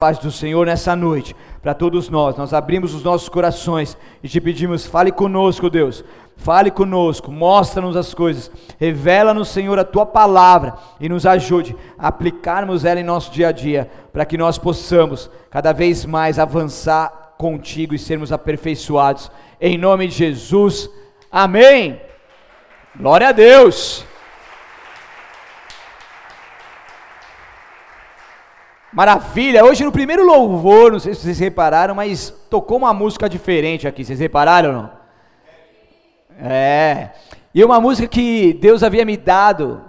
paz do Senhor nessa noite, para todos nós. Nós abrimos os nossos corações e te pedimos: fale conosco, Deus. Fale conosco, mostra-nos as coisas, revela-nos, Senhor, a tua palavra e nos ajude a aplicarmos ela em nosso dia a dia, para que nós possamos cada vez mais avançar contigo e sermos aperfeiçoados. Em nome de Jesus, amém. Glória a Deus. Maravilha! Hoje no primeiro louvor, não sei se vocês repararam, mas tocou uma música diferente aqui. Vocês repararam ou não? É. E uma música que Deus havia me dado,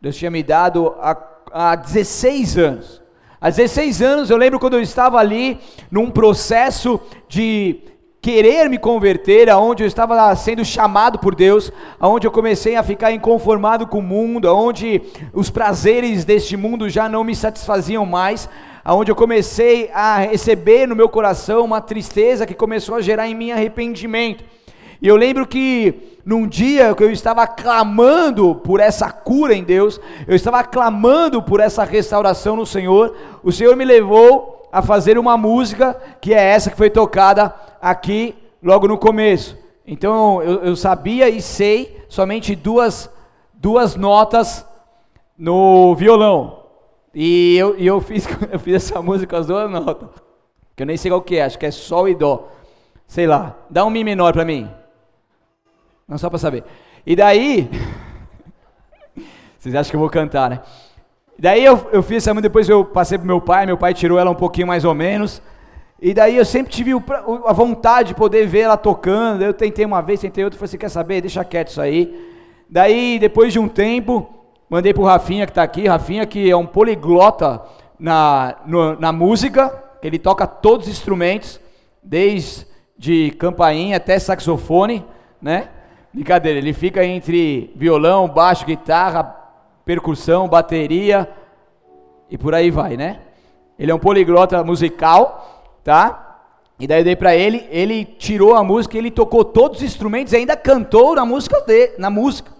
Deus tinha me dado há, há 16 anos. Há 16 anos eu lembro quando eu estava ali num processo de querer me converter, aonde eu estava sendo chamado por Deus, aonde eu comecei a ficar inconformado com o mundo, aonde os prazeres deste mundo já não me satisfaziam mais, aonde eu comecei a receber no meu coração uma tristeza que começou a gerar em mim arrependimento. E eu lembro que num dia que eu estava clamando por essa cura em Deus, eu estava clamando por essa restauração no Senhor, o Senhor me levou a fazer uma música que é essa que foi tocada aqui logo no começo. Então eu, eu sabia e sei somente duas, duas notas no violão. E eu, e eu, fiz, eu fiz essa música com as duas notas. Que eu nem sei qual que é, acho que é Sol e Dó. Sei lá. Dá um Mi menor para mim. Não só para saber. E daí. Vocês acham que eu vou cantar, né? Daí eu, eu fiz essa música, depois eu passei pro meu pai, meu pai tirou ela um pouquinho mais ou menos. E daí eu sempre tive a vontade de poder ver ela tocando. Eu tentei uma vez, tentei outra, falei assim, quer saber? Deixa quieto isso aí. Daí, depois de um tempo, mandei pro Rafinha que está aqui, Rafinha que é um poliglota na, no, na música, ele toca todos os instrumentos, desde campainha até saxofone, né? Brincadeira, ele fica entre violão, baixo, guitarra, percussão, bateria e por aí vai, né? Ele é um poliglota musical, tá? E daí eu dei para ele, ele tirou a música, ele tocou todos os instrumentos e ainda cantou na música de, na música.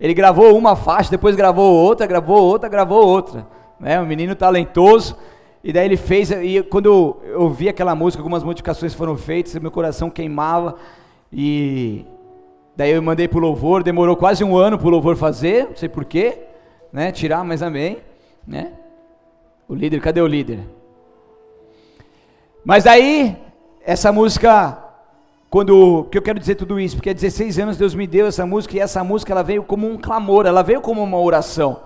Ele gravou uma faixa, depois gravou outra, gravou outra, gravou outra, né? Um menino talentoso. E daí ele fez, e quando eu, eu vi aquela música, algumas modificações foram feitas, meu coração queimava. E daí eu mandei pro louvor, demorou quase um ano pro louvor fazer, não sei porquê né? Tirar, mas amém, né? O líder, cadê o líder? Mas aí, essa música, quando, que eu quero dizer tudo isso, porque há 16 anos Deus me deu essa música, e essa música ela veio como um clamor, ela veio como uma oração.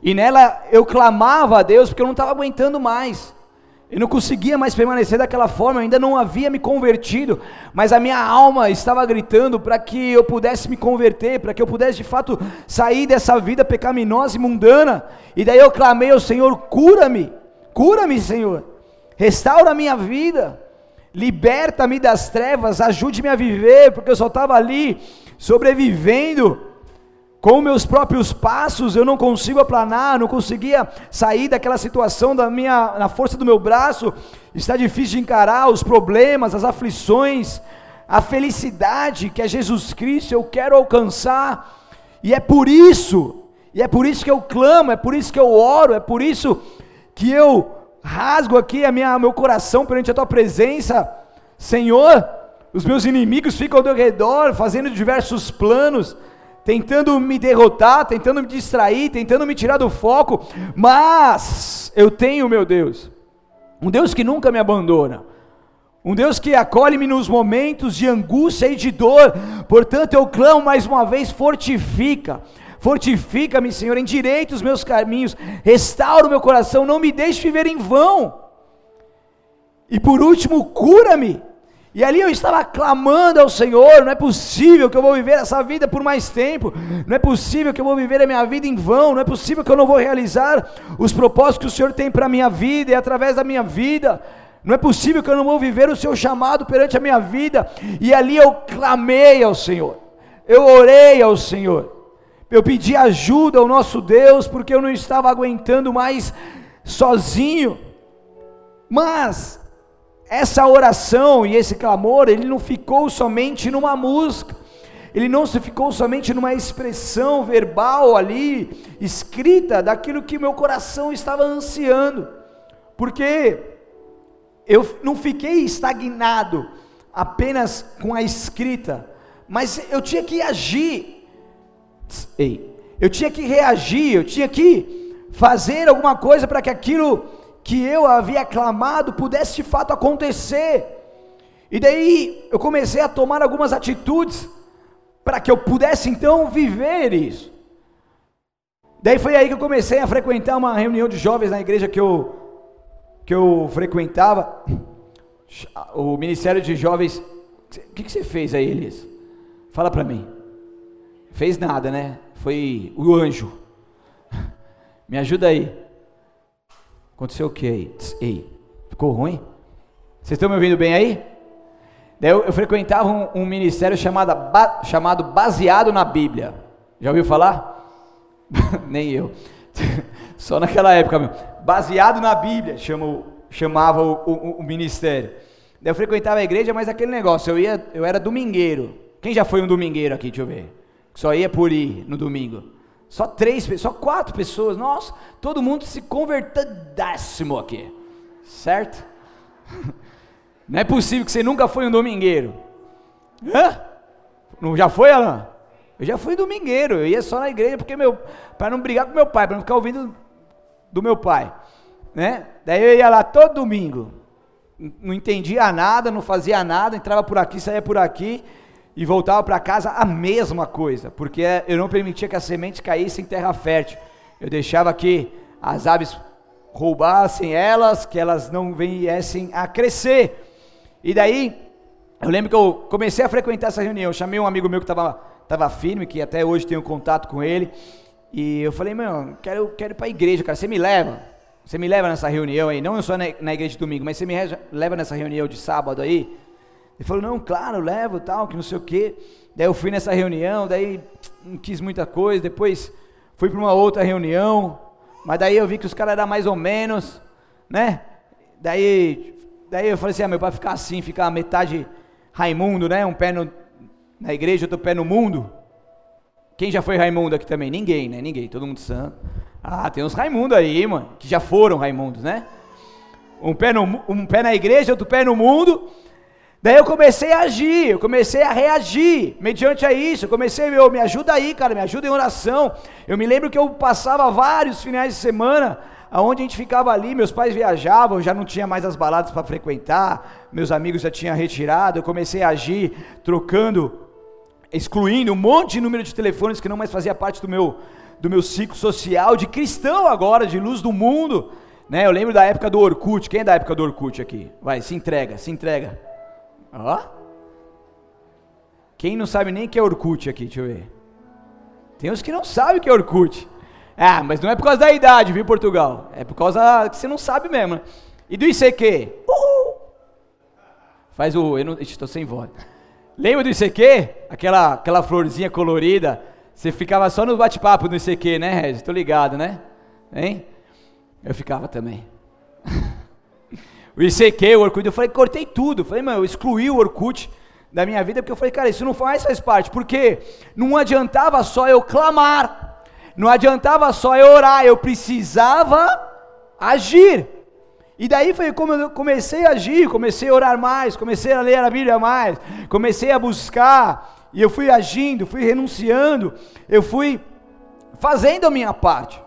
E nela eu clamava a Deus porque eu não estava aguentando mais. Eu não conseguia mais permanecer daquela forma, eu ainda não havia me convertido, mas a minha alma estava gritando para que eu pudesse me converter, para que eu pudesse de fato sair dessa vida pecaminosa e mundana. E daí eu clamei ao Senhor: cura-me, cura-me, Senhor, restaura a minha vida, liberta-me das trevas, ajude-me a viver, porque eu só estava ali sobrevivendo com meus próprios passos. Eu não consigo aplanar, não conseguia sair daquela situação da minha, na força do meu braço, está difícil de encarar os problemas, as aflições, a felicidade que é Jesus Cristo, eu quero alcançar, e é por isso, e é por isso que eu clamo, é por isso que eu oro, é por isso que eu rasgo aqui a minha, meu coração perante a tua presença, Senhor. Os meus inimigos ficam ao redor, fazendo diversos planos, tentando me derrotar, tentando me distrair, tentando me tirar do foco, mas eu tenho, meu Deus, um Deus que nunca me abandona, um Deus que acolhe-me nos momentos de angústia e de dor, portanto eu clamo mais uma vez: fortifica, fortifica-me, Senhor, endireita os meus caminhos, restaura o meu coração, não me deixe viver em vão, e por último, cura-me e ali eu estava clamando ao Senhor: não é possível que eu vou viver essa vida por mais tempo, não é possível que eu vou viver a minha vida em vão, não é possível que eu não vou realizar os propósitos que o Senhor tem para a minha vida e através da minha vida. Não é possível que eu não vou viver o seu chamado perante a minha vida. E ali eu clamei ao Senhor, eu orei ao Senhor, eu pedi ajuda ao nosso Deus, porque eu não estava aguentando mais sozinho. Mas essa oração e esse clamor, ele não ficou somente numa música, ele não se ficou somente numa expressão verbal ali, escrita, daquilo que meu coração estava ansiando, porque eu não fiquei estagnado apenas com a escrita, mas eu tinha que agir. Ei, eu tinha que reagir, eu tinha que fazer alguma coisa para que aquilo que eu havia clamado pudesse de fato acontecer. E daí eu comecei a tomar algumas atitudes para que eu pudesse então viver isso. Daí foi aí que eu comecei a frequentar uma reunião de jovens na igreja que eu que eu frequentava, o Ministério de Jovens. O que, que você fez aí, Elias? Fala para mim. Fez nada, né? Foi o anjo. Me ajuda aí. Aconteceu o que aí? Ei, ficou ruim? Vocês estão me ouvindo bem aí? Daí eu, eu frequentava um, um ministério chamado, ba, chamado Baseado na Bíblia. Já ouviu falar? Nem eu. Só naquela época mesmo. Baseado na Bíblia, chama, chamava o, o, o, ministério. Daí eu frequentava a igreja, mas aquele negócio, eu, ia, eu era domingueiro. Quem já foi um domingueiro aqui? Deixa eu ver. Só ia por ir no domingo. Só três, só quatro pessoas. Nossa, todo mundo se convertedéssimo aqui. Certo? Não é possível que você nunca foi um domingueiro. Hã? Não já foi, Alan? Eu já fui domingueiro, eu ia só na igreja porque meu para não brigar com meu pai, para não ficar ouvindo do meu pai, né? Daí eu ia lá todo domingo. Não entendia nada, não fazia nada, entrava por aqui, saía por aqui e voltava para casa a mesma coisa, porque eu não permitia que a semente caísse em terra fértil. Eu deixava que as aves roubassem elas, que elas não viessem a crescer. E daí, eu lembro que eu comecei a frequentar essa reunião. Eu chamei um amigo meu que estava tava firme, que até hoje tenho contato com ele. E eu falei, meu, quero, quero ir para a igreja, cara. Você me leva? Você me leva nessa reunião aí? Não só na, na igreja de domingo, mas você me leva nessa reunião de sábado aí? Ele falou, não, claro, levo tal, que não sei o quê. Daí eu fui nessa reunião, daí não quis muita coisa. Depois fui para uma outra reunião, mas daí eu vi que os caras eram mais ou menos, né? Daí, daí eu falei assim, ah, meu, para ficar assim, ficar metade Raimundo, né? Um pé no, na igreja, outro pé no mundo. Quem já foi Raimundo aqui também? Ninguém, né? Ninguém, todo mundo santo. Ah, tem uns Raimundo aí, mano, que já foram Raimundos, né? Um pé, no, um pé na igreja, outro pé no mundo. Daí eu comecei a agir, eu comecei a reagir mediante a isso. Eu comecei, meu, me ajuda aí, cara, me ajuda em oração. Eu me lembro que eu passava vários finais de semana aonde a gente ficava ali, meus pais viajavam, já não tinha mais as baladas para frequentar, meus amigos já tinham retirado, eu comecei a agir, trocando, excluindo um monte de número de telefones que não mais fazia parte do meu, do meu ciclo social, de cristão agora, de luz do mundo, né? Eu lembro da época do Orkut, quem é da época do Orkut aqui? Vai, se entrega, se entrega. Ó. Quem não sabe nem que é Orkut aqui, deixa eu ver. Tem uns que não sabem que é Orkut. Ah, mas não é por causa da idade, viu, Portugal? É por causa que você não sabe mesmo. E do ICQ? Uhul. Faz o. Eu. Estou sem voz. Lembra do ICQ? Aquela, aquela florzinha colorida. Você ficava só no bate-papo do ICQ, né, Regis? Tô ligado, né? Hein? Eu ficava também o ICQ, o Orkut, eu falei, cortei tudo. Eu falei, mano, eu excluí o Orkut da minha vida, porque eu falei, cara, isso não faz, faz parte, porque não adiantava só eu clamar, não adiantava só eu orar, eu precisava agir. E daí foi como eu comecei a agir, comecei a orar mais, comecei a ler a Bíblia mais, comecei a buscar, e eu fui agindo, fui renunciando, eu fui fazendo a minha parte.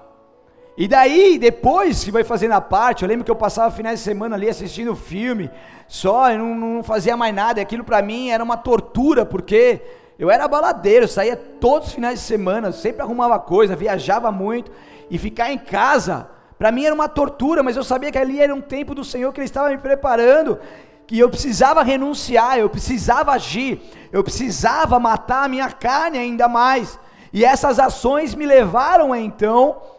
E daí, depois que vai fazendo a parte, eu lembro que eu passava finais de semana ali assistindo filme, só, eu não, não fazia mais nada, e aquilo para mim era uma tortura, porque eu era baladeiro, saía todos os finais de semana, sempre arrumava coisa, viajava muito, e ficar em casa, para mim era uma tortura, mas eu sabia que ali era um tempo do Senhor que Ele estava me preparando, que eu precisava renunciar, eu precisava agir, eu precisava matar a minha carne ainda mais, e essas ações me levaram então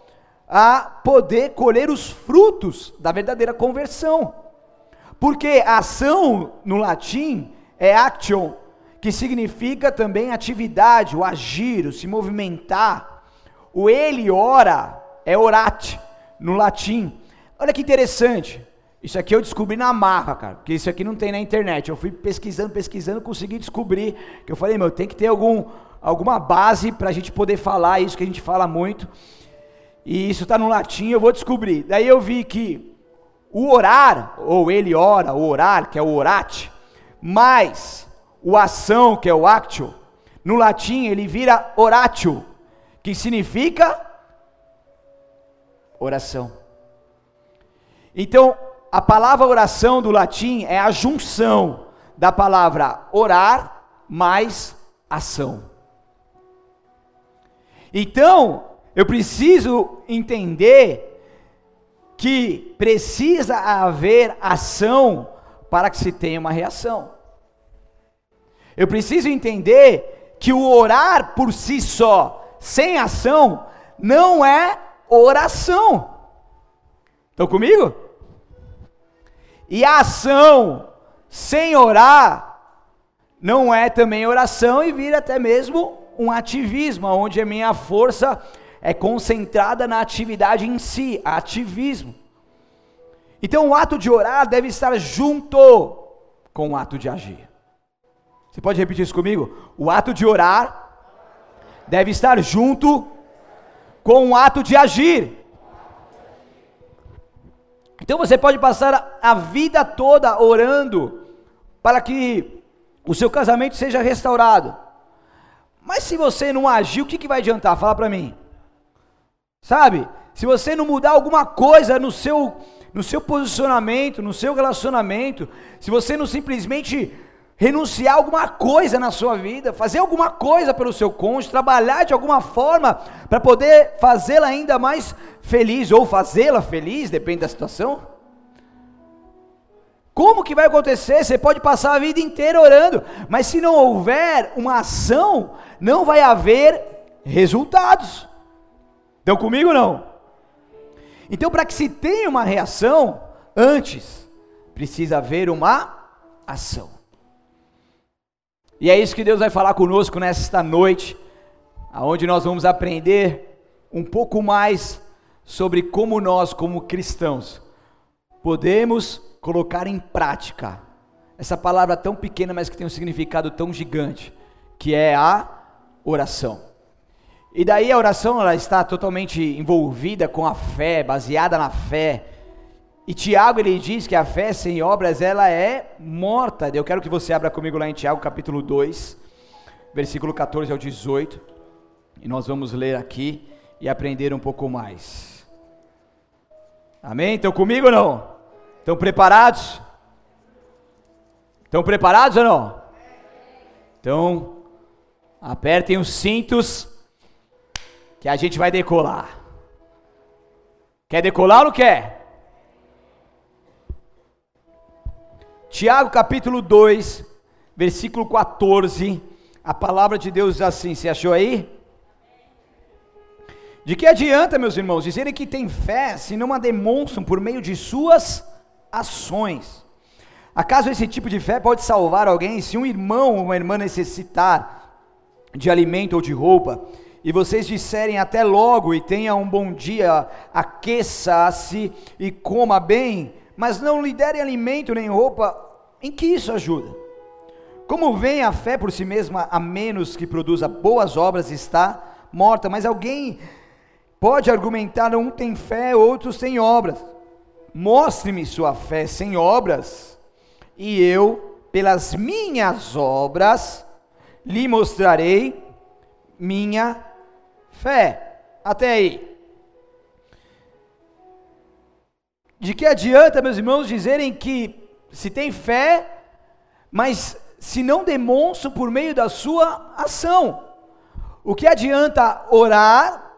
a poder colher os frutos da verdadeira conversão. Porque ação no latim é action, que significa também atividade, o agir, o se movimentar. O ele ora é orate no latim. Olha que interessante. Isso aqui eu descobri na marra, cara, porque isso aqui não tem na internet. Eu fui pesquisando, pesquisando, consegui descobrir que eu falei, meu, tem que ter algum, alguma base para a gente poder falar isso que a gente fala muito. E isso está no latim, eu vou descobrir. Daí eu vi que o orar, ou ele ora, o orar, que é o orate, mais o ação, que é o actio, no latim ele vira oratio, que significa oração. Então, a palavra oração do latim é a junção da palavra orar mais ação. Então, eu preciso entender que precisa haver ação para que se tenha uma reação. Eu preciso entender que o orar por si só, sem ação, não é oração. Estão comigo? E a ação sem orar não é também oração e vira até mesmo um ativismo, onde a minha força é concentrada na atividade em si, ativismo. Então o ato de orar deve estar junto com o ato de agir. Você pode repetir isso comigo? O ato de orar deve estar junto com o ato de agir. Então você pode passar a vida toda orando para que o seu casamento seja restaurado. Mas se você não agir, o que, que vai adiantar? Fala para mim. Sabe? Se você não mudar alguma coisa no seu, no seu posicionamento, no seu relacionamento, se você não simplesmente renunciar alguma coisa na sua vida, fazer alguma coisa pelo seu cônjuge, trabalhar de alguma forma para poder fazê-la ainda mais feliz ou fazê-la feliz, depende da situação. Como que vai acontecer? Você pode passar a vida inteira orando, mas se não houver uma ação, não vai haver resultados. Estão comigo ou não? Então, para que se tenha uma reação, antes precisa haver uma ação. E é isso que Deus vai falar conosco nesta noite, aonde nós vamos aprender um pouco mais sobre como nós, como cristãos, podemos colocar em prática essa palavra tão pequena, mas que tem um significado tão gigante, que é a oração. E daí a oração ela está totalmente envolvida com a fé, baseada na fé. E Tiago ele diz que a fé sem obras ela é morta. Eu quero que você abra comigo lá em Tiago capítulo 2, versículo 14 ao 18. E nós vamos ler aqui e aprender um pouco mais. Amém? Estão comigo ou não? Estão preparados? Estão preparados ou não? Então, apertem os cintos que a gente vai decolar. Quer decolar ou não quer? Tiago capítulo 2, versículo 14, a palavra de Deus diz assim: você achou aí? De que adianta, meus irmãos, dizerem que têm fé se não a demonstram por meio de suas ações? Acaso esse tipo de fé pode salvar alguém se um irmão ou uma irmã necessitar de alimento ou de roupa, e vocês disserem até logo e tenha um bom dia, aqueça-se e coma bem, mas não lhe derem alimento nem roupa, em que isso ajuda? Como vem a fé por si mesma, a menos que produza boas obras, está morta, mas alguém pode argumentar: um tem fé, outros têm obras. Mostre-me sua fé sem obras, e eu, pelas minhas obras, lhe mostrarei minha fé. Até aí. De que adianta, meus irmãos, dizerem que se tem fé, mas se não demonstram por meio da sua ação? O que adianta orar,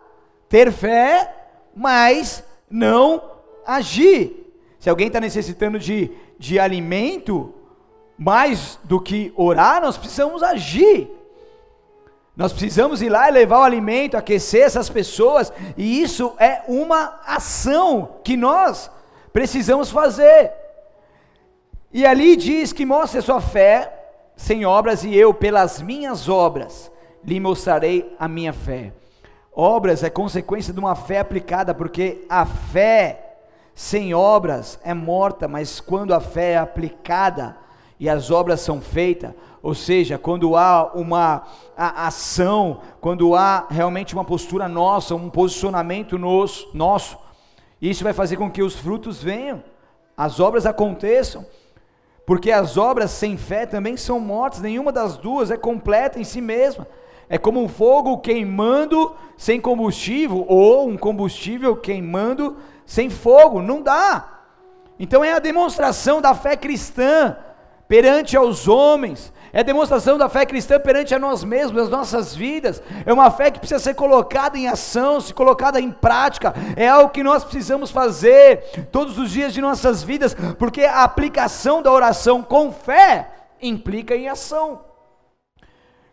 ter fé, mas não agir? Se alguém está necessitando de, de alimento, mais do que orar, nós precisamos agir. Nós precisamos ir lá e levar o alimento, aquecer essas pessoas, e isso é uma ação que nós precisamos fazer. E ali diz que mostre sua fé sem obras, e eu, pelas minhas obras, lhe mostrarei a minha fé. Obras é consequência de uma fé aplicada, porque a fé sem obras é morta, mas quando a fé é aplicada e as obras são feitas, ou seja, quando há uma ação, quando há realmente uma postura nossa, um posicionamento nos, nosso, isso vai fazer com que os frutos venham. as obras aconteçam, porque as obras sem fé também são mortas, nenhuma das duas é completa em si mesma. É como um fogo queimando sem combustível, ou um combustível queimando sem fogo, não dá. Então é a demonstração da fé cristã perante aos homens, é demonstração da fé cristã perante a nós mesmos, as nossas vidas. É uma fé que precisa ser colocada em ação, se colocada em prática. É algo que nós precisamos fazer todos os dias de nossas vidas, porque a aplicação da oração com fé implica em ação.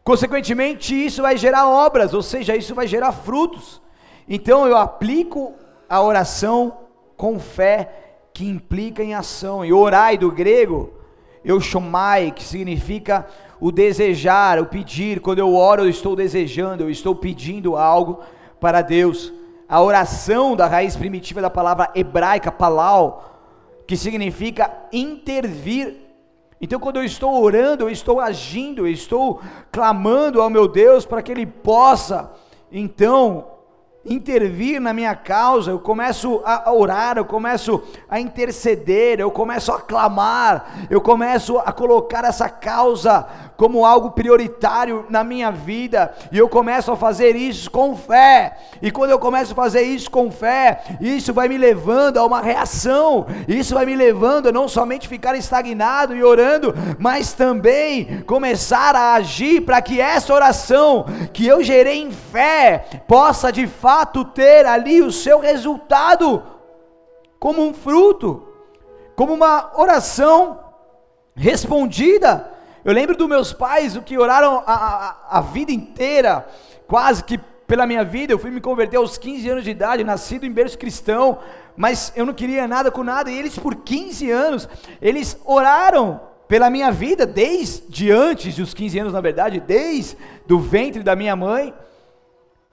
Consequentemente, isso vai gerar obras, ou seja, isso vai gerar frutos. Então eu aplico a oração com fé que implica em ação. E orai do grego euchomai, que significa o desejar, o pedir. Quando eu oro, eu estou desejando, eu estou pedindo algo para Deus. A oração da raiz primitiva da palavra hebraica, palau, que significa intervir. Então, quando eu estou orando, eu estou agindo, eu estou clamando ao meu Deus para que Ele possa, então, intervir na minha causa, eu começo a orar, eu começo a interceder, eu começo a clamar, eu começo a colocar essa causa como algo prioritário na minha vida, e eu começo a fazer isso com fé. E quando eu começo a fazer isso com fé, isso vai me levando a uma reação, isso vai me levando a não somente ficar estagnado e orando, mas também começar a agir para que essa oração que eu gerei em fé possa de fato ter ali o seu resultado como um fruto, como uma oração respondida eu lembro dos meus pais, o que oraram a, a, a vida inteira, quase que pela minha vida. Eu fui me converter aos 15 anos de idade, nascido em berço cristão, mas eu não queria nada com nada. E eles, por 15 anos, eles oraram pela minha vida, desde antes dos 15 anos, na verdade, desde do ventre da minha mãe.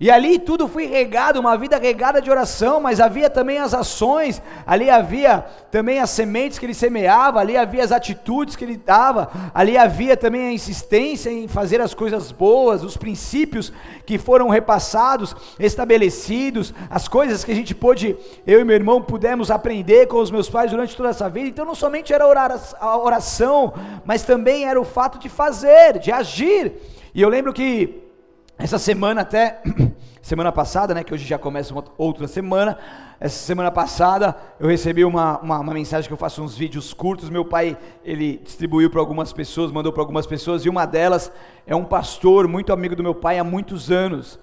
E ali tudo foi regado, uma vida regada de oração, mas havia também as ações, ali havia também as sementes que ele semeava, ali havia as atitudes que ele dava, ali havia também a insistência em fazer as coisas boas, os princípios que foram repassados, estabelecidos, as coisas que a gente pôde, eu e meu irmão pudemos aprender com os meus pais durante toda essa vida. Então não somente era a oração, mas também era o fato de fazer, de agir. E eu lembro que essa semana até, semana passada, né, que hoje já começa uma outra semana, essa semana passada eu recebi uma, uma, uma, mensagem que eu faço uns vídeos curtos, meu pai, ele distribuiu para algumas pessoas, mandou para algumas pessoas, e uma delas é um pastor, muito amigo do meu pai há muitos anos,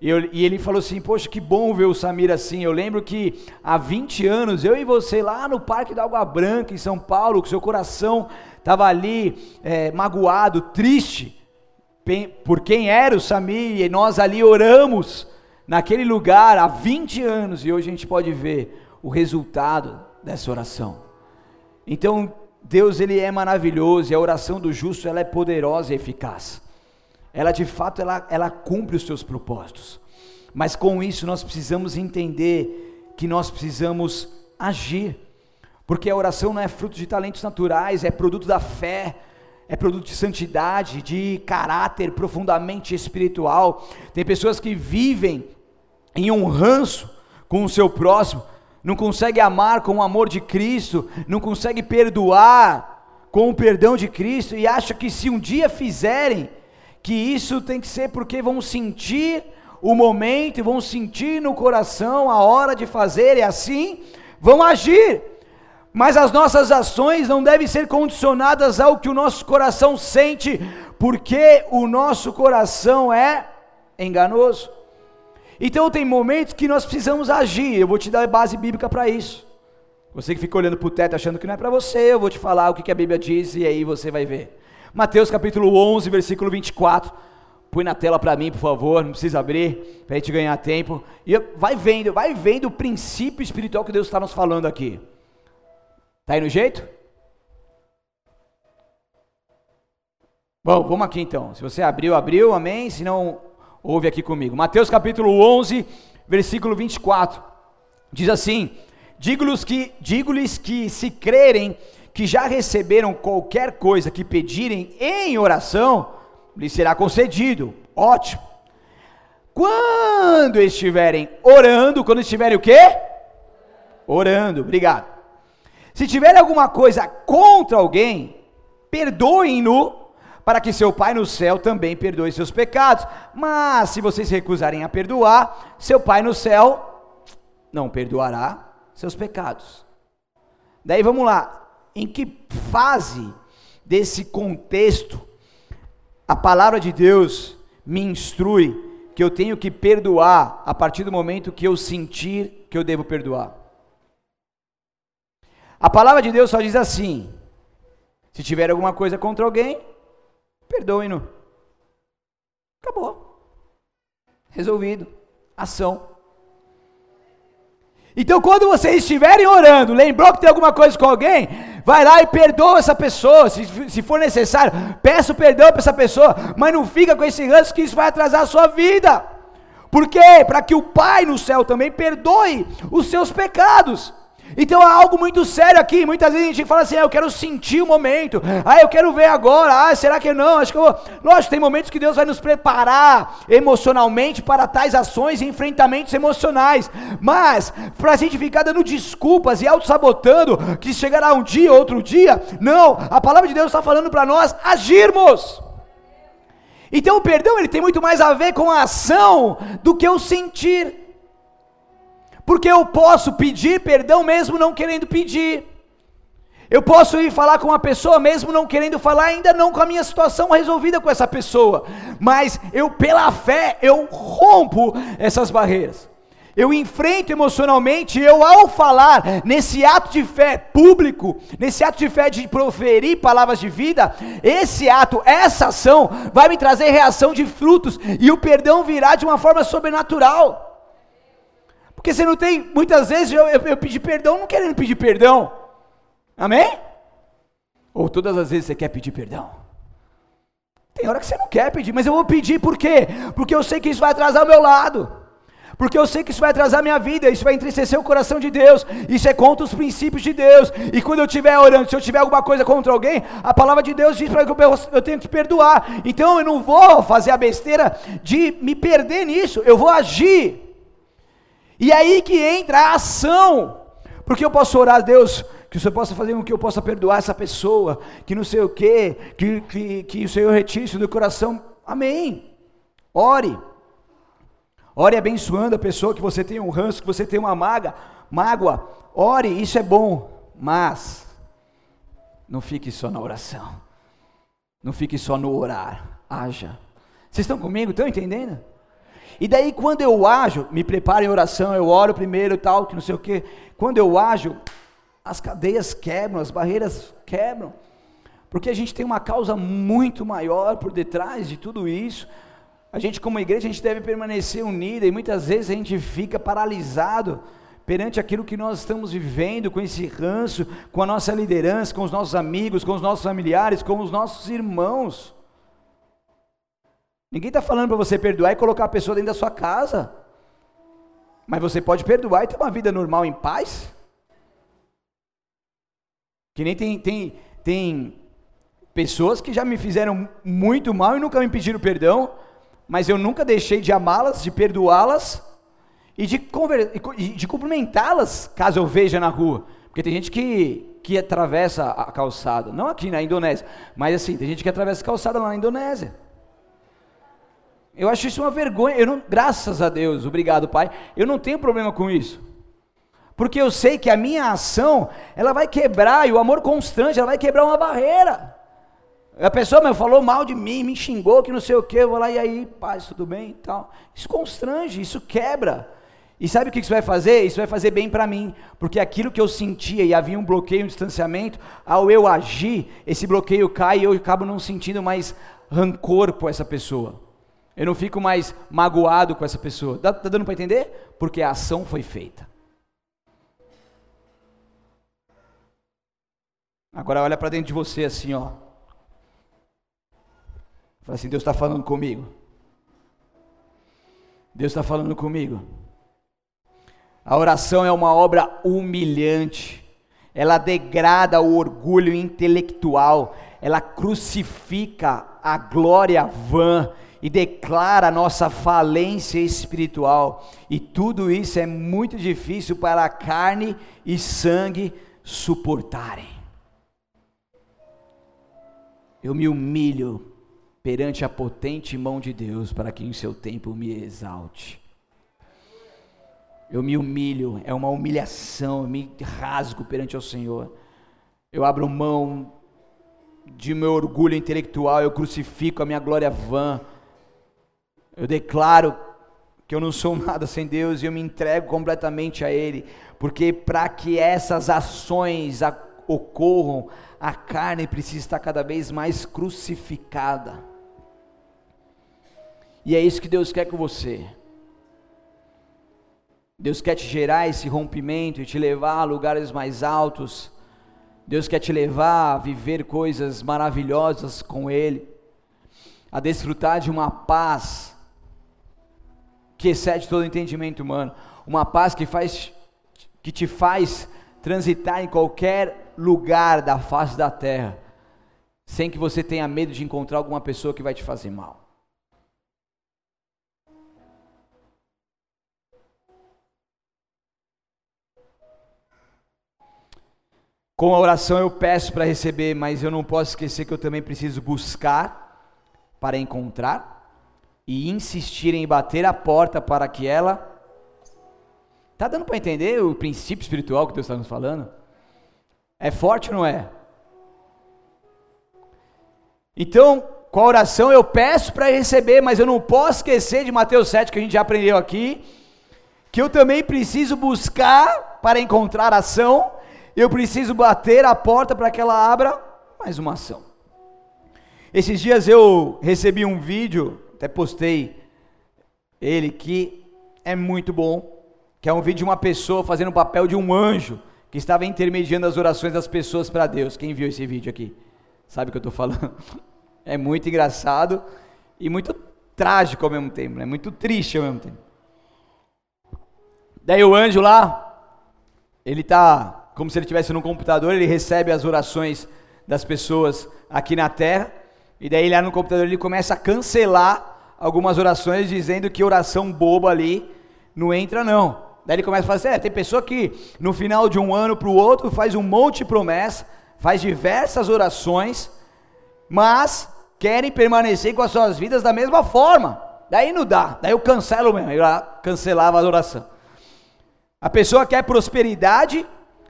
e, eu, e ele falou assim, poxa, que bom ver o Samir assim, eu lembro que há 20 anos, eu e você lá no Parque da Água Branca, em São Paulo, que seu coração estava ali, é, magoado, triste, por quem era o Samir, e nós ali oramos naquele lugar há 20 anos, e hoje a gente pode ver o resultado dessa oração. Então, Deus ele é maravilhoso, e a oração do justo ela é poderosa e eficaz. Ela de fato ela, ela cumpre os seus propósitos. Mas com isso nós precisamos entender que nós precisamos agir. Porque a oração não é fruto de talentos naturais, é produto da fé, é produto de santidade, de caráter profundamente espiritual. Tem pessoas que vivem em um ranço com o seu próximo, não consegue amar com o amor de Cristo, não consegue perdoar com o perdão de Cristo e acha que se um dia fizerem, que isso tem que ser porque vão sentir o momento e vão sentir no coração a hora de fazer e assim vão agir. Mas as nossas ações não devem ser condicionadas ao que o nosso coração sente, porque o nosso coração é enganoso. Então tem momentos que nós precisamos agir. Eu vou te dar base bíblica para isso. Você que fica olhando para o teto achando que não é para você, eu vou te falar o que a Bíblia diz e aí você vai ver. Mateus capítulo 11, versículo 24. Põe na tela para mim, por favor, não precisa abrir, para a gente ganhar tempo. E vai vendo, vai vendo o princípio espiritual que Deus está nos falando aqui. Tá aí no jeito? Bom, vamos aqui então. Se você abriu, abriu, amém. Se não, ouve aqui comigo. Mateus capítulo 11, versículo 24. Diz assim: Digo-lhes que, digo-lhes que se crerem que já receberam qualquer coisa que pedirem em oração, lhes será concedido. Ótimo. Quando estiverem orando, quando estiverem o quê? Orando, obrigado Se tiver alguma coisa contra alguém, perdoem-no, para que seu Pai no céu também perdoe seus pecados. Mas se vocês recusarem a perdoar, seu Pai no céu não perdoará seus pecados. Daí vamos lá, em que fase desse contexto a palavra de Deus me instrui que eu tenho que perdoar a partir do momento que eu sentir que eu devo perdoar? A palavra de Deus só diz assim: se tiver alguma coisa contra alguém, perdoe-no. Acabou. Resolvido. Ação. Então, quando vocês estiverem orando, lembrou que tem alguma coisa com alguém, vai lá e perdoa essa pessoa, se, se for necessário, peça perdão para essa pessoa, mas não fica com esse ranço que isso vai atrasar a sua vida. Por quê? Para que o Pai no céu também perdoe os seus pecados. Então há algo muito sério aqui. Muitas vezes a gente fala assim: ah, eu quero sentir o momento, ah, eu quero ver agora, ah, será que não? Acho que eu vou. Lógico, tem momentos que Deus vai nos preparar emocionalmente para tais ações e enfrentamentos emocionais. Mas, para a gente ficar dando desculpas e auto-sabotando, que chegará um dia, outro dia, não, a palavra de Deus está falando para nós agirmos. Então o perdão ele tem muito mais a ver com a ação do que o sentir porque eu posso pedir perdão mesmo não querendo pedir. Eu posso ir falar com uma pessoa mesmo não querendo falar, ainda não com a minha situação resolvida com essa pessoa, mas eu pela fé eu rompo essas barreiras. Eu enfrento emocionalmente, eu ao falar nesse ato de fé público, nesse ato de fé de proferir palavras de vida, esse ato, essa ação vai me trazer reação de frutos e o perdão virá de uma forma sobrenatural. Porque você não tem, muitas vezes eu, eu, eu pedi perdão não querendo pedir perdão. Amém? Ou todas as vezes você quer pedir perdão? Tem hora que você não quer pedir, mas eu vou pedir por quê? Porque eu sei que isso vai atrasar o meu lado. Porque eu sei que isso vai atrasar a minha vida, isso vai entristecer o coração de Deus, isso é contra os princípios de Deus. E quando eu estiver orando, se eu tiver alguma coisa contra alguém, a palavra de Deus diz para que eu, eu tenho que perdoar. Então eu não vou fazer a besteira de me perder nisso, eu vou agir. E aí que entra a ação. Porque eu posso orar a Deus, que o Senhor possa fazer com que eu possa perdoar essa pessoa, que não sei o quê, que, que, que o Senhor retire isso do coração. Amém. Ore. Ore abençoando a pessoa que você tem um ranço, que você tem uma maga, mágoa. Ore, isso é bom. Mas não fique só na oração. Não fique só no orar. Haja. Vocês estão comigo? Estão entendendo? E daí quando eu ajo, me preparo em oração, eu oro primeiro tal, que não sei o quê. Quando eu ajo, as cadeias quebram, as barreiras quebram. Porque a gente tem uma causa muito maior por detrás de tudo isso. A gente como igreja, a gente deve permanecer unida e muitas vezes a gente fica paralisado perante aquilo que nós estamos vivendo, com esse ranço, com a nossa liderança, com os nossos amigos, com os nossos familiares, com os nossos irmãos. Ninguém está falando para você perdoar e colocar a pessoa dentro da sua casa. Mas você pode perdoar e ter uma vida normal em paz. Que nem tem, tem, tem pessoas que já me fizeram muito mal e nunca me pediram perdão, mas eu nunca deixei de amá-las, de perdoá-las e de, de cumprimentá-las caso eu veja na rua. Porque tem gente que, que atravessa a calçada, não aqui na Indonésia, mas assim, tem gente que atravessa a calçada lá na Indonésia. Eu acho isso uma vergonha. Eu não, graças a Deus, obrigado, Pai. Eu não tenho problema com isso. Porque eu sei que a minha ação, ela vai quebrar, e o amor constante, ela vai quebrar uma barreira. A pessoa me falou mal de mim, me xingou, que não sei o que, eu vou lá, e aí, paz, tudo bem e tal. Isso constrange, isso quebra. E sabe o que isso vai fazer? Isso vai fazer bem para mim, porque aquilo que eu sentia e havia um bloqueio, um distanciamento, ao eu agir, esse bloqueio cai e eu acabo não sentindo mais rancor por essa pessoa. Eu não fico mais magoado com essa pessoa. Está dando para entender? Porque a ação foi feita. Agora olha para dentro de você assim, ó. Fala assim, Deus está falando comigo. Deus está falando comigo. A oração é uma obra humilhante. Ela degrada o orgulho intelectual. Ela crucifica a glória vã e declara a nossa falência espiritual. E tudo isso é muito difícil para a carne e sangue suportarem. Eu me humilho perante a potente mão de Deus para que em seu tempo me exalte. Eu me humilho, é uma humilhação, eu me rasgo perante o Senhor. Eu abro mão de meu orgulho intelectual, eu crucifico a minha glória vã. Eu declaro que eu não sou nada sem Deus e eu me entrego completamente a Ele, porque para que essas ações ocorram, a carne precisa estar cada vez mais crucificada. E é isso que Deus quer com você. Deus quer te gerar esse rompimento e te levar a lugares mais altos. Deus quer te levar a viver coisas maravilhosas com Ele, a desfrutar de uma paz que excede todo entendimento humano, uma paz que faz que te faz transitar em qualquer lugar da face da terra, sem que você tenha medo de encontrar alguma pessoa que vai te fazer mal. Com a oração eu peço para receber, mas eu não posso esquecer que eu também preciso buscar para encontrar e insistir em bater a porta para que ela. Tá dando para entender o princípio espiritual que Deus está nos falando? É forte, não é? Então, com a oração eu peço para receber, mas eu não posso esquecer de Mateus 7 que a gente já aprendeu aqui, que eu também preciso buscar para encontrar ação eu preciso bater a porta para que ela abra mais uma ação. Esses dias eu recebi um vídeo, até postei ele, que é muito bom, que é um vídeo de uma pessoa fazendo o papel de um anjo, que estava intermediando as orações das pessoas para Deus. Quem viu esse vídeo aqui? Sabe o que eu estou falando? É muito engraçado e muito trágico ao mesmo tempo, né? muito triste ao mesmo tempo. Daí o anjo lá, ele está como se ele estivesse no computador, ele recebe as orações das pessoas aqui na terra, e daí lá no computador ele começa a cancelar algumas orações, dizendo que oração boba ali não entra não. Daí ele começa a falar assim, é, tem pessoa que no final de um ano para o outro faz um monte de promessa, faz diversas orações, mas querem permanecer com as suas vidas da mesma forma. Daí não dá, daí eu cancelo mesmo, eu cancelava a oração. A pessoa quer prosperidade,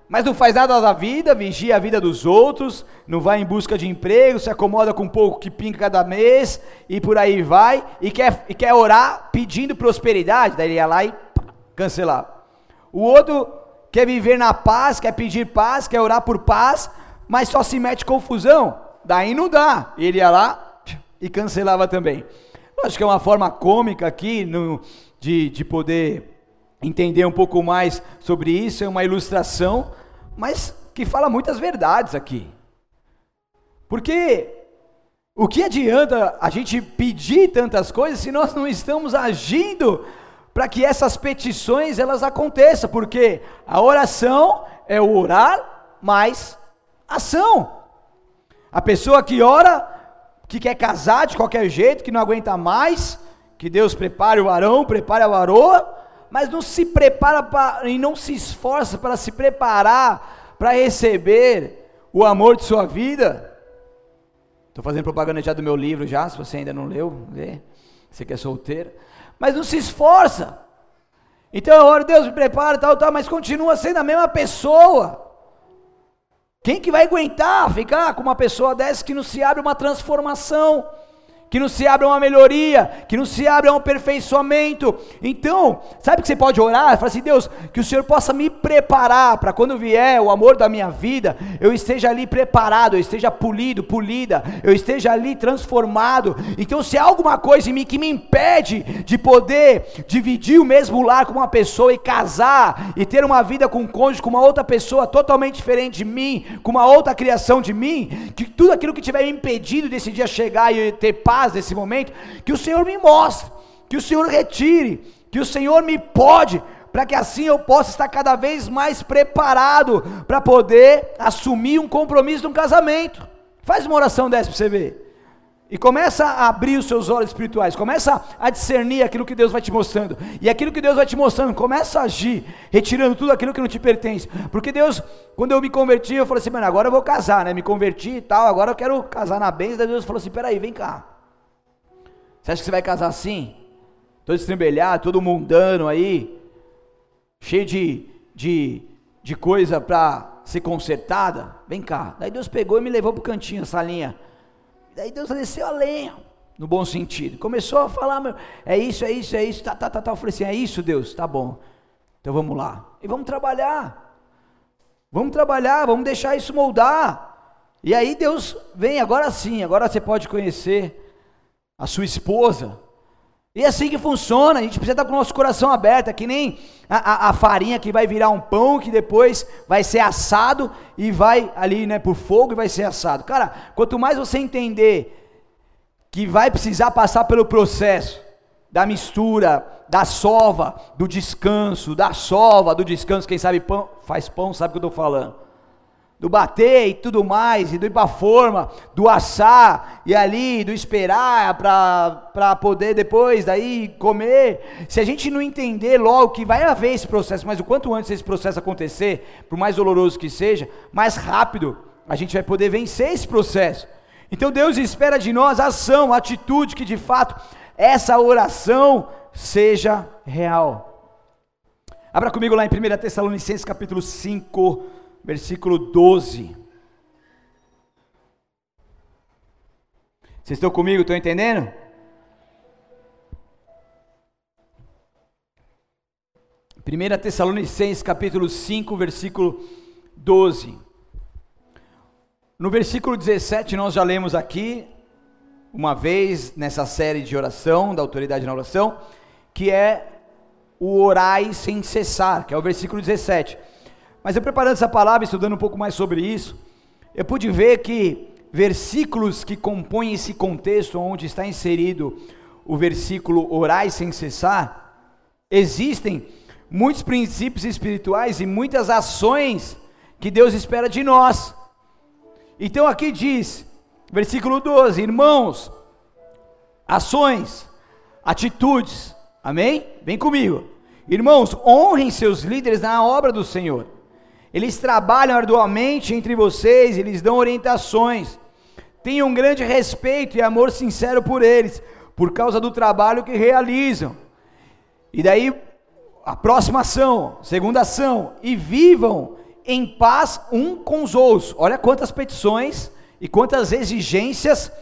mas não faz nada da vida, vigia a vida dos outros, não vai em busca de emprego, se acomoda com um pouco que pinga cada mês e por aí vai, e quer, e quer orar pedindo prosperidade, daí ele ia lá e cancelar. O outro quer viver na paz, quer pedir paz, quer orar por paz, mas só se mete confusão, daí não dá, ele ia lá e cancelava também. Acho que é uma forma cômica aqui no, de, de poder entender um pouco mais sobre isso, é uma ilustração, mas que fala muitas verdades aqui. Porque o que adianta a gente pedir tantas coisas se nós não estamos agindo para que essas petições elas aconteçam? Porque a oração é o orar mais ação. A pessoa que ora, que quer casar de qualquer jeito, que não aguenta mais, que Deus prepare o varão, prepare a varoa, mas não se prepara pra, e não se esforça para se preparar para receber o amor de sua vida. Estou fazendo propaganda já do meu livro já, se você ainda não leu, lê. Você que é solteiro. Mas não se esforça. Então eu oro, Deus me prepara, tal, tal, mas continua sendo a mesma pessoa. Quem que vai aguentar ficar com uma pessoa dessa que não se abre uma transformação? Que não se abra uma melhoria, que não se abra um aperfeiçoamento. Então, sabe que você pode orar? Fala assim, Deus, que o Senhor possa me preparar para quando vier o amor da minha vida, eu esteja ali preparado, eu esteja polido, polida, eu esteja ali transformado. Então, se há alguma coisa em mim que me impede de poder dividir o mesmo lar com uma pessoa e casar e ter uma vida com um cônjuge, com uma outra pessoa totalmente diferente de mim, com uma outra criação de mim, que tudo aquilo que tiver impedido desse dia chegar e ter paz nesse momento, que o Senhor me mostre, que o Senhor retire, que o Senhor me pode, para que assim eu possa estar cada vez mais preparado para poder assumir um compromisso de um casamento. Faz uma oração dessa para você ver. E começa a abrir os seus olhos espirituais, começa a discernir aquilo que Deus vai te mostrando. E aquilo que Deus vai te mostrando, começa a agir, retirando tudo aquilo que não te pertence. Porque Deus, quando eu me converti, eu falei assim, mano, agora eu vou casar, né? Me converti e tal, agora eu quero casar na bênção. Deus falou assim: peraí, vem cá. Você acha que você vai casar assim? Todo estrembelhado, todo mundano aí, cheio de, de, de coisa para ser consertada? Vem cá. Daí Deus pegou e me levou para o cantinho, essa linha. Daí Deus desceu a lenha, no bom sentido. Começou a falar, meu, é isso, é isso, é isso, tá, tá, tá, tá. Eu falei assim, é isso, Deus, tá bom. Então vamos lá. E vamos trabalhar. Vamos trabalhar, vamos deixar isso moldar. E aí Deus vem, agora sim, agora você pode conhecer a sua esposa. E é assim que funciona, a gente precisa estar com o nosso coração aberto, é que nem a, a, a, farinha que vai virar um pão, que depois vai ser assado e vai ali, né, por fogo e vai ser assado. Cara, quanto mais você entender que vai precisar passar pelo processo da mistura, da sova, do descanso, da sova, do descanso, quem sabe pão, faz pão, sabe o que eu estou falando do bater e tudo mais, e do ir para forma, do assar, e ali, do esperar para poder depois daí comer. Se a gente não entender logo que vai haver esse processo, mas o quanto antes esse processo acontecer, por mais doloroso que seja, mais rápido a gente vai poder vencer esse processo. Então Deus espera de nós ação, atitude que de fato essa oração seja real. Abra comigo lá em 1 Tessalonicenses capítulo 5, versículo 12. Vocês estão comigo? Estão entendendo? Primeira Tessalonicenses capítulo 5, versículo 12. No versículo 17 nós já lemos aqui uma vez nessa série de oração, da autoridade na oração, que é o orai sem cessar, que é o versículo 17. Mas eu preparando essa palavra, estudando um pouco mais sobre isso, eu pude ver que versículos que compõem esse contexto onde está inserido o versículo orai sem cessar, existem muitos princípios espirituais e muitas ações que Deus espera de nós. Então aqui diz, versículo 12: Irmãos, ações, atitudes, amém? Vem comigo. Irmãos, honrem seus líderes na obra do Senhor eles trabalham arduamente entre vocês, eles dão orientações. Tenham um grande respeito e amor sincero por eles, por causa do trabalho que realizam. E daí, a próxima ação, segunda ação, e vivam em paz um com os outros. Olha quantas petições e quantas exigências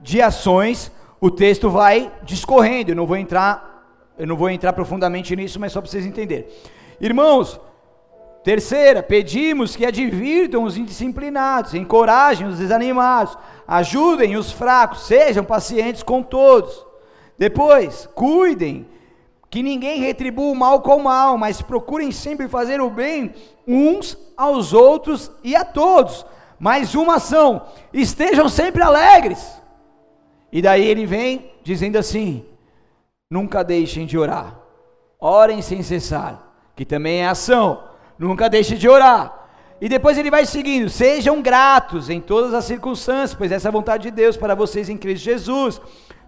de ações o texto vai discorrendo. Eu não vou entrar, eu não vou entrar profundamente nisso, mas só para vocês entenderem. Irmãos, Terceira, pedimos que advirtam os indisciplinados, encorajem os desanimados, ajudem os fracos, sejam pacientes com todos. Depois, cuidem que ninguém retribua o mal com o mal, mas procurem sempre fazer o bem uns aos outros e a todos. Mais uma ação: estejam sempre alegres. E daí ele vem dizendo assim: nunca deixem de orar, orem sem cessar, que também é ação nunca deixe de orar. E depois ele vai seguindo: sejam gratos em todas as circunstâncias, pois essa é a vontade de Deus para vocês em Cristo Jesus.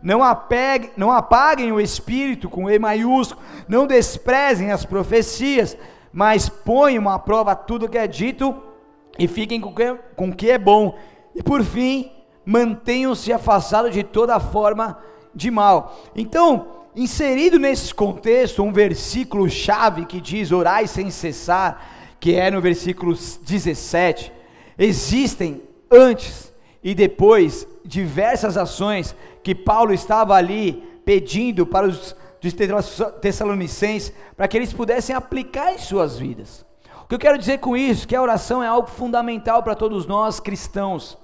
Não, apegue, não apaguem o espírito com E maiúsculo, não desprezem as profecias, mas ponham à prova tudo que é dito e fiquem com o que, com que é bom. E por fim, mantenham-se afastados de toda forma de mal. Então, Inserido nesse contexto, um versículo chave que diz orai sem cessar, que é no versículo 17. Existem antes e depois diversas ações que Paulo estava ali pedindo para os Tessalonicenses para que eles pudessem aplicar em suas vidas. O que eu quero dizer com isso? Que a oração é algo fundamental para todos nós cristãos.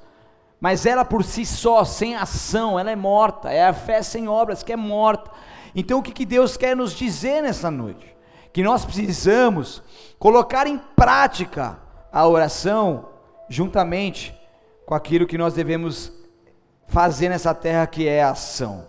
Mas ela por si só, sem ação, ela é morta. É a fé sem obras que é morta. Então, o que, que Deus quer nos dizer nessa noite? Que nós precisamos colocar em prática a oração juntamente com aquilo que nós devemos fazer nessa terra que é a ação.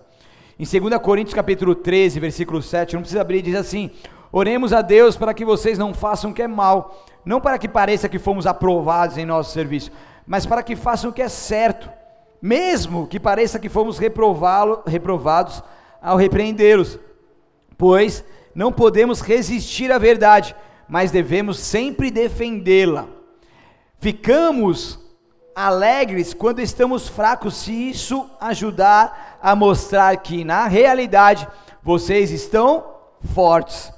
Em 2 Coríntios capítulo 13, versículo 7, não precisa abrir, diz assim: Oremos a Deus para que vocês não façam o que é mal, não para que pareça que fomos aprovados em nosso serviço, mas para que façam o que é certo mesmo que pareça que fomos reprovados ao repreendê-los, pois não podemos resistir à verdade, mas devemos sempre defendê-la. Ficamos alegres quando estamos fracos, se isso ajudar a mostrar que na realidade vocês estão fortes.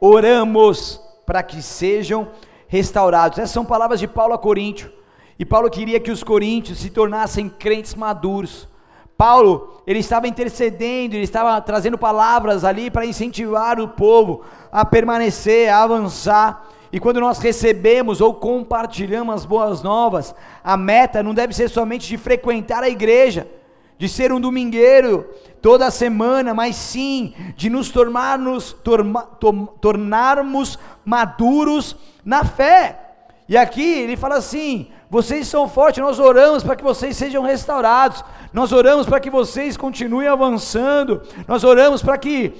Oramos para que sejam restaurados. Essas são palavras de Paulo a Coríntio. E Paulo queria que os coríntios se tornassem crentes maduros. Paulo, ele estava intercedendo, ele estava trazendo palavras ali para incentivar o povo a permanecer, a avançar. E quando nós recebemos ou compartilhamos as boas novas, a meta não deve ser somente de frequentar a igreja, de ser um domingueiro toda semana, mas sim de nos tornarmos, torma, to, tornarmos maduros na fé. E aqui ele fala assim: vocês são fortes, nós oramos para que vocês sejam restaurados, nós oramos para que vocês continuem avançando, nós oramos para que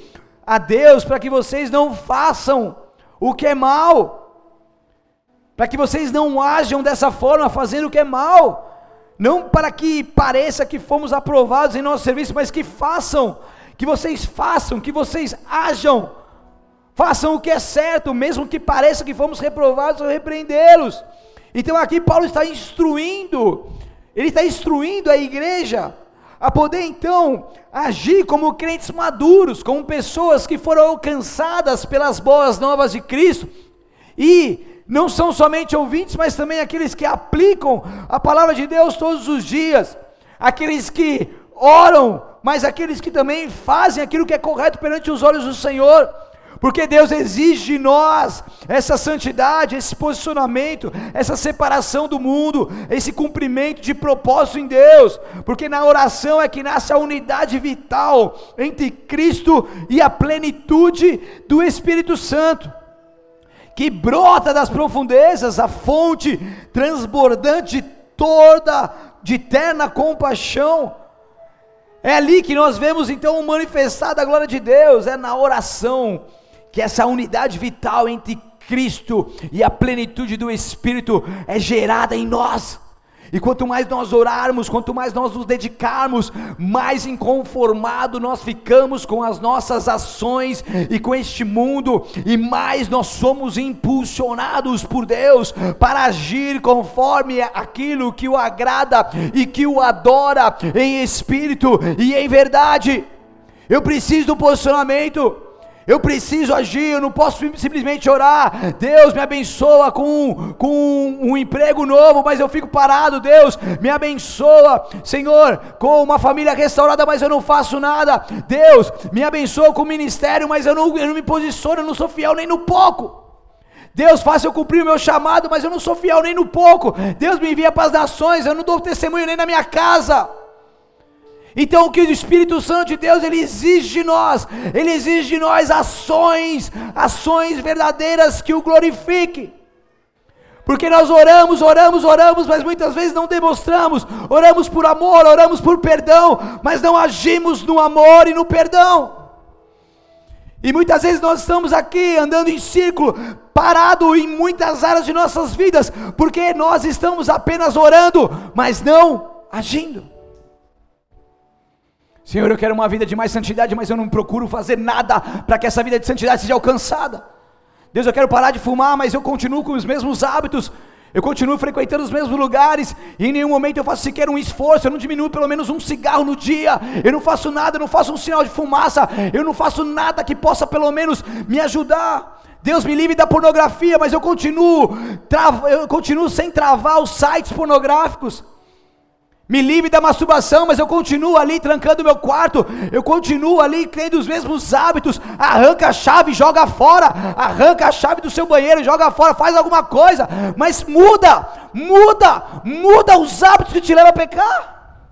a Deus, para que vocês não façam o que é mal, para que vocês não ajam dessa forma, fazendo o que é mal, não para que pareça que fomos aprovados em nosso serviço, mas que façam, que vocês façam, que vocês ajam, façam o que é certo, mesmo que pareça que fomos reprovados ou repreendê-los. Então aqui Paulo está instruindo, ele está instruindo a igreja a poder então agir como crentes maduros, como pessoas que foram alcançadas pelas boas novas de Cristo. E não são somente ouvintes, mas também aqueles que aplicam a palavra de Deus todos os dias, aqueles que oram, mas aqueles que também fazem aquilo que é correto perante os olhos do Senhor porque Deus exige de nós essa santidade, esse posicionamento, essa separação do mundo, esse cumprimento de propósito em Deus, porque na oração é que nasce a unidade vital entre Cristo e a plenitude do Espírito Santo, que brota das profundezas, a fonte transbordante toda, de eterna compaixão, é ali que nós vemos então manifestada a glória de Deus, é na oração que essa unidade vital entre Cristo e a plenitude do Espírito é gerada em nós. E quanto mais nós orarmos, quanto mais nós nos dedicarmos, mais inconformado nós ficamos com as nossas ações e com este mundo, e mais nós somos impulsionados por Deus para agir conforme aquilo que o agrada e que o adora em espírito e em verdade. Eu preciso do posicionamento. Eu preciso agir, eu não posso simplesmente orar. Deus me abençoa com, com um emprego novo, mas eu fico parado. Deus me abençoa, Senhor, com uma família restaurada, mas eu não faço nada. Deus me abençoa com o ministério, mas eu não, eu não me posiciono, eu não sou fiel nem no pouco. Deus faça eu cumprir o meu chamado, mas eu não sou fiel nem no pouco. Deus me envia para as nações, eu não dou testemunho nem na minha casa. Então o que o Espírito Santo de Deus ele exige de nós, ele exige de nós ações, ações verdadeiras que o glorifiquem. Porque nós oramos, oramos, oramos, mas muitas vezes não demonstramos. Oramos por amor, oramos por perdão, mas não agimos no amor e no perdão. E muitas vezes nós estamos aqui andando em círculo, parado em muitas áreas de nossas vidas, porque nós estamos apenas orando, mas não agindo. Senhor, eu quero uma vida de mais santidade, mas eu não procuro fazer nada para que essa vida de santidade seja alcançada. Deus, eu quero parar de fumar, mas eu continuo com os mesmos hábitos, eu continuo frequentando os mesmos lugares, e em nenhum momento eu faço sequer um esforço, eu não diminuo pelo menos um cigarro no dia, eu não faço nada, eu não faço um sinal de fumaça, eu não faço nada que possa pelo menos me ajudar. Deus me livre da pornografia, mas eu continuo, eu continuo sem travar os sites pornográficos me livre da masturbação, mas eu continuo ali trancando meu quarto, eu continuo ali tendo os mesmos hábitos. Arranca a chave, joga fora, arranca a chave do seu banheiro, joga fora, faz alguma coisa, mas muda, muda, muda os hábitos que te levam a pecar.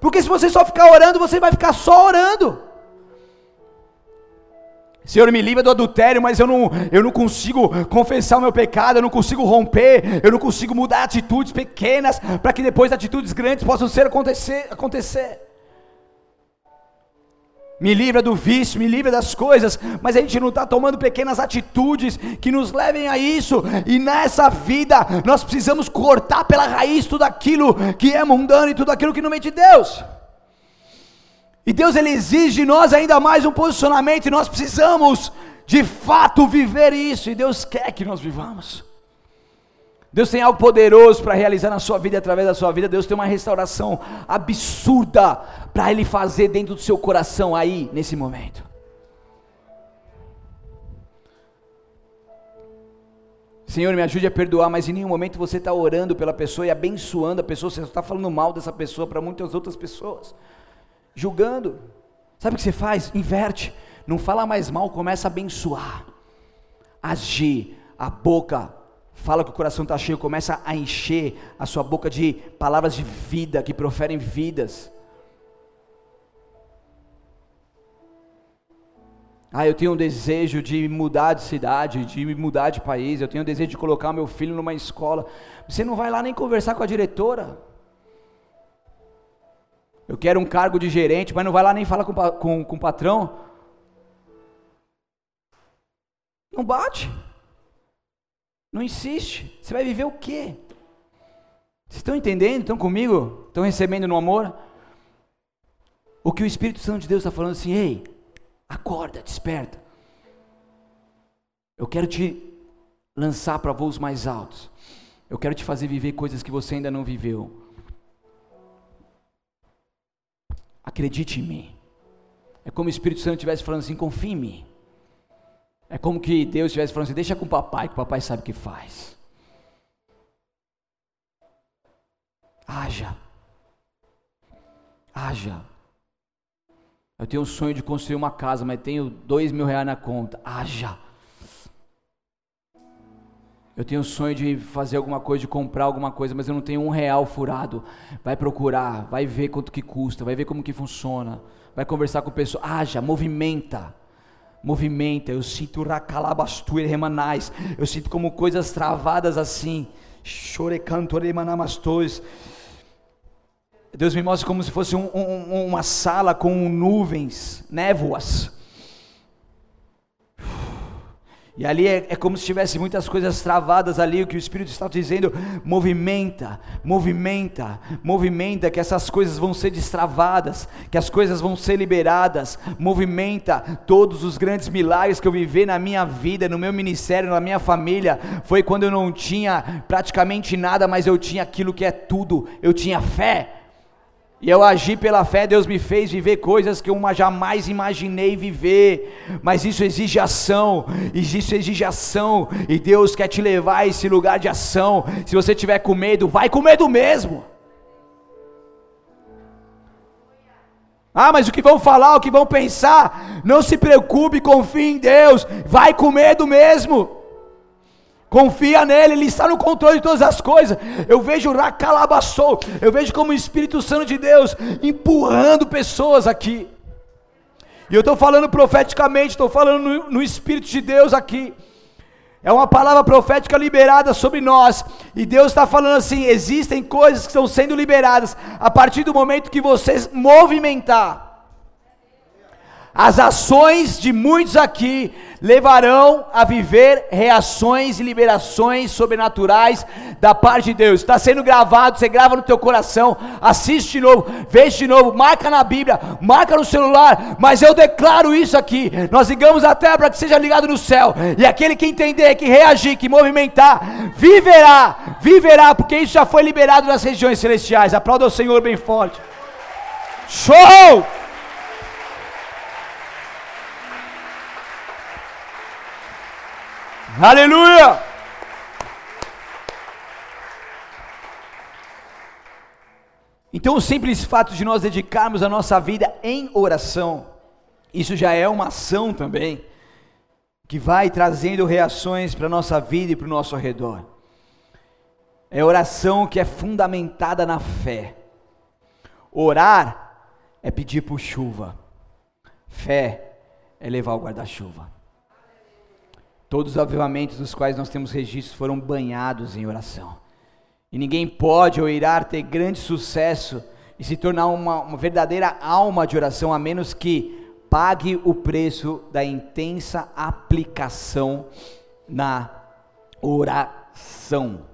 Porque se você só ficar orando, você vai ficar só orando. Senhor, me livra do adultério, mas eu não, eu não consigo confessar o meu pecado, eu não consigo romper, eu não consigo mudar atitudes pequenas para que depois atitudes grandes possam ser acontecer, acontecer. me livra do vício, me livra das coisas, mas a gente não está tomando pequenas atitudes que nos levem a isso, e nessa vida nós precisamos cortar pela raiz tudo aquilo que é mundano e tudo aquilo que não vem de Deus. E Deus ele exige de nós ainda mais um posicionamento, e nós precisamos de fato viver isso, e Deus quer que nós vivamos. Deus tem algo poderoso para realizar na sua vida e através da sua vida. Deus tem uma restauração absurda para Ele fazer dentro do seu coração aí, nesse momento. Senhor, me ajude a perdoar, mas em nenhum momento você está orando pela pessoa e abençoando a pessoa, você está falando mal dessa pessoa para muitas outras pessoas, julgando. Sabe o que você faz? Inverte, não fala mais mal, começa a abençoar, agir, a boca fala que o coração está cheio, começa a encher a sua boca de palavras de vida, que proferem vidas. Ah, eu tenho um desejo de mudar de cidade, de mudar de país, eu tenho um desejo de colocar meu filho numa escola. Você não vai lá nem conversar com a diretora. Eu quero um cargo de gerente, mas não vai lá nem falar com, com, com o patrão. Não bate. Não insiste. Você vai viver o quê? Vocês estão entendendo? Estão comigo? Estão recebendo no amor? O que o Espírito Santo de Deus está falando assim, ei, acorda, desperta. Eu quero te lançar para voos mais altos. Eu quero te fazer viver coisas que você ainda não viveu. Acredite em mim. É como o Espírito Santo estivesse falando assim: confie em mim. É como que Deus estivesse falando assim: deixa com o papai, que o papai sabe o que faz. Haja. Haja. Eu tenho um sonho de construir uma casa, mas tenho dois mil reais na conta. Haja. Eu tenho um sonho de fazer alguma coisa, de comprar alguma coisa, mas eu não tenho um real furado. Vai procurar, vai ver quanto que custa, vai ver como que funciona, vai conversar com o pessoal. Haja, movimenta movimenta, eu sinto racalabastuer remanais, eu sinto como coisas travadas assim, chorecantoremanamastois. Deus me mostra como se fosse um, um, uma sala com nuvens, névoas. E ali é, é, como se tivesse muitas coisas travadas ali, o que o Espírito está dizendo, movimenta, movimenta, movimenta, que essas coisas vão ser destravadas, que as coisas vão ser liberadas, movimenta todos os grandes milagres que eu vivi na minha vida, no meu ministério, na minha família, foi quando eu não tinha praticamente nada, mas eu tinha aquilo que é tudo, eu tinha fé, e eu agi pela fé, Deus me fez viver coisas que eu jamais imaginei viver. Mas isso exige ação, isso exige ação, e Deus quer te levar a esse lugar de ação. Se você tiver com medo, vai com medo mesmo. Ah, mas o que vão falar, o que vão pensar? Não se preocupe, confie em Deus, vai com medo mesmo. Confia nele, ele está no controle de todas as coisas. Eu vejo Racalabassou, eu vejo como o Espírito Santo de Deus empurrando pessoas aqui. E eu estou falando profeticamente, estou falando no, no Espírito de Deus aqui. É uma palavra profética liberada sobre nós. E Deus está falando assim: existem coisas que estão sendo liberadas a partir do momento que você movimentar. As ações de muitos aqui levarão a viver reações e liberações sobrenaturais da parte de Deus. Está sendo gravado, você grava no teu coração, assiste de novo, veja de novo, marca na Bíblia, marca no celular, mas eu declaro isso aqui. Nós ligamos a terra para que seja ligado no céu. E aquele que entender, que reagir, que movimentar, viverá, viverá, porque isso já foi liberado nas regiões celestiais. Aplauda o Senhor bem forte. Show! Aleluia! Então, o simples fato de nós dedicarmos a nossa vida em oração, isso já é uma ação também, que vai trazendo reações para a nossa vida e para o nosso redor. É oração que é fundamentada na fé. Orar é pedir por chuva, fé é levar o guarda-chuva. Todos os avivamentos dos quais nós temos registros foram banhados em oração. E ninguém pode ou irá ter grande sucesso e se tornar uma, uma verdadeira alma de oração, a menos que pague o preço da intensa aplicação na oração.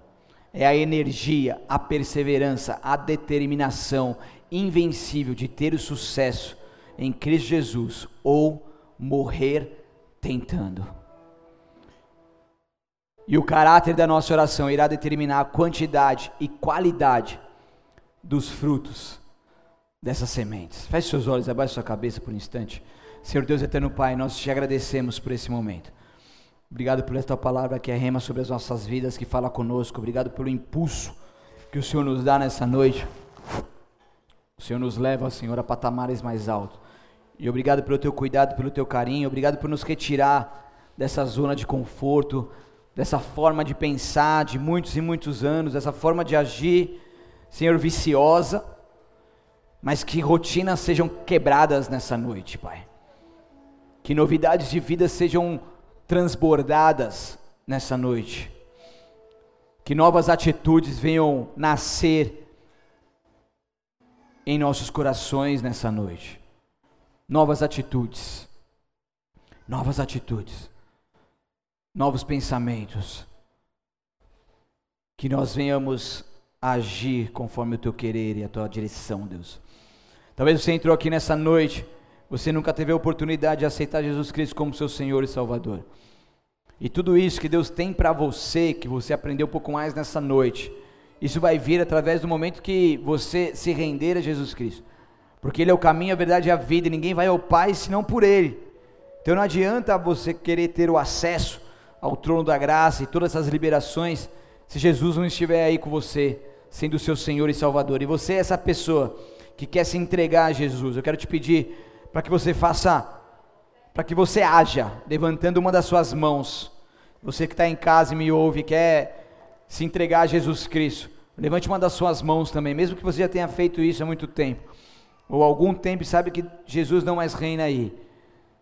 É a energia, a perseverança, a determinação invencível de ter o sucesso em Cristo Jesus ou morrer tentando. E o caráter da nossa oração irá determinar a quantidade e qualidade dos frutos dessas sementes. Feche seus olhos, abaixe sua cabeça por um instante. Senhor Deus eterno Pai, nós te agradecemos por esse momento. Obrigado por esta palavra que é rema sobre as nossas vidas, que fala conosco. Obrigado pelo impulso que o Senhor nos dá nessa noite. O Senhor nos leva, Senhor, a patamares mais altos. E obrigado pelo teu cuidado, pelo teu carinho. Obrigado por nos retirar dessa zona de conforto, dessa forma de pensar de muitos e muitos anos, dessa forma de agir, Senhor, viciosa mas que rotinas sejam quebradas nessa noite, Pai. Que novidades de vida sejam transbordadas nessa noite. Que novas atitudes venham nascer em nossos corações nessa noite. Novas atitudes. Novas atitudes. Novos pensamentos. Que nós venhamos agir conforme o teu querer e a tua direção, Deus. Talvez você entrou aqui nessa noite, você nunca teve a oportunidade de aceitar Jesus Cristo como seu Senhor e Salvador. E tudo isso que Deus tem para você, que você aprendeu um pouco mais nessa noite, isso vai vir através do momento que você se render a Jesus Cristo. Porque Ele é o caminho, a verdade e a vida, e ninguém vai ao Pai senão por Ele. Então não adianta você querer ter o acesso ao trono da graça e todas essas liberações, se Jesus não estiver aí com você, sendo o seu Senhor e Salvador. E você é essa pessoa que quer se entregar a Jesus, eu quero te pedir para que você faça, para que você haja, levantando uma das suas mãos. Você que está em casa e me ouve, quer se entregar a Jesus Cristo, levante uma das suas mãos também, mesmo que você já tenha feito isso há muito tempo, ou algum tempo sabe que Jesus não mais reina aí.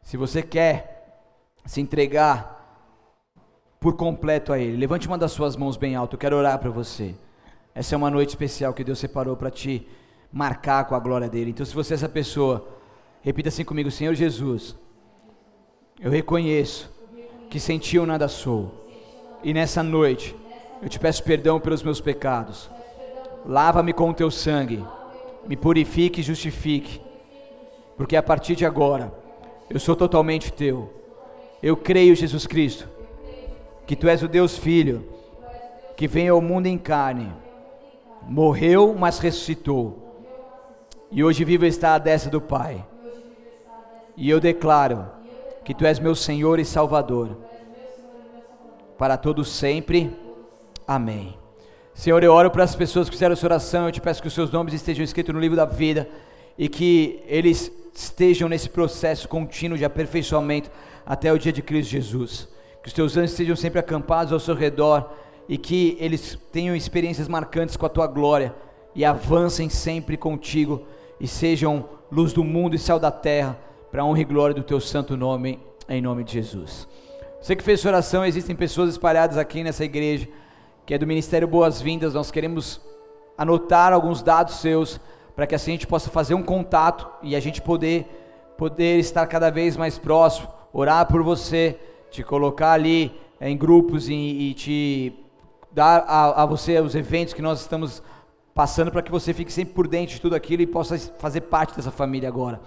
Se você quer se entregar por completo a Ele, levante uma das suas mãos bem alto, eu quero orar para você. Essa é uma noite especial que Deus separou para ti marcar com a glória dele. Então, se você é essa pessoa, repita assim comigo: Senhor Jesus, eu reconheço que sem ti eu nada sou, e nessa noite eu te peço perdão pelos meus pecados. Lava-me com o teu sangue, me purifique e justifique, porque a partir de agora eu sou totalmente teu. Eu creio, Jesus Cristo, que tu és o Deus Filho, que veio ao mundo em carne, morreu, mas ressuscitou e hoje vivo está à destra do Pai. E eu declaro que Tu és meu Senhor e Salvador. Para todos sempre. Amém. Senhor, eu oro para as pessoas que fizeram essa oração. Eu te peço que os seus nomes estejam escritos no livro da vida e que eles estejam nesse processo contínuo de aperfeiçoamento até o dia de Cristo Jesus. Que os teus anjos estejam sempre acampados ao seu redor e que eles tenham experiências marcantes com a tua glória e avancem sempre contigo e sejam luz do mundo e céu da terra, para honra e glória do teu santo nome, em nome de Jesus. Você que fez sua oração, existem pessoas espalhadas aqui nessa igreja, que é do Ministério Boas-Vindas, nós queremos anotar alguns dados seus, para que assim a gente possa fazer um contato e a gente poder, poder estar cada vez mais próximo, orar por você, te colocar ali em grupos e, e te dar a, a você os eventos que nós estamos passando para que você fique sempre por dentro de tudo aquilo e possa fazer parte dessa família agora.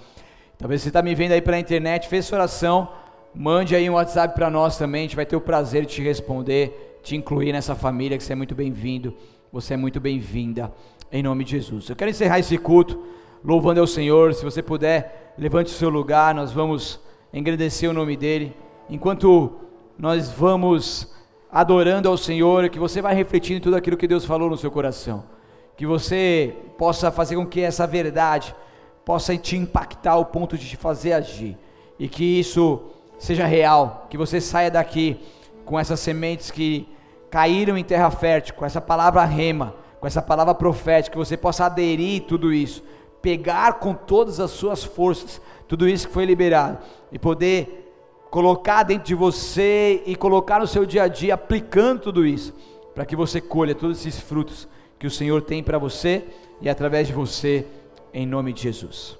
Talvez você está me vendo aí pela internet, fez sua oração, mande aí um WhatsApp para nós também, a gente vai ter o prazer de te responder, te incluir nessa família, que você é muito bem-vindo, você é muito bem-vinda, em nome de Jesus. Eu quero encerrar esse culto, louvando ao Senhor, se você puder, levante o seu lugar, nós vamos engrandecer o nome dEle, enquanto nós vamos adorando ao Senhor, que você vai refletindo em tudo aquilo que Deus falou no seu coração. Que você possa fazer com que essa verdade possa te impactar ao ponto de te fazer agir. E que isso seja real, que você saia daqui com essas sementes que caíram em terra fértil, com essa palavra rema, com essa palavra profética, que você possa aderir tudo isso, pegar com todas as suas forças tudo isso que foi liberado e poder colocar dentro de você e colocar no seu dia a dia aplicando tudo isso, para que você colha todos esses frutos que o Senhor tem para você e através de você, em nome de Jesus.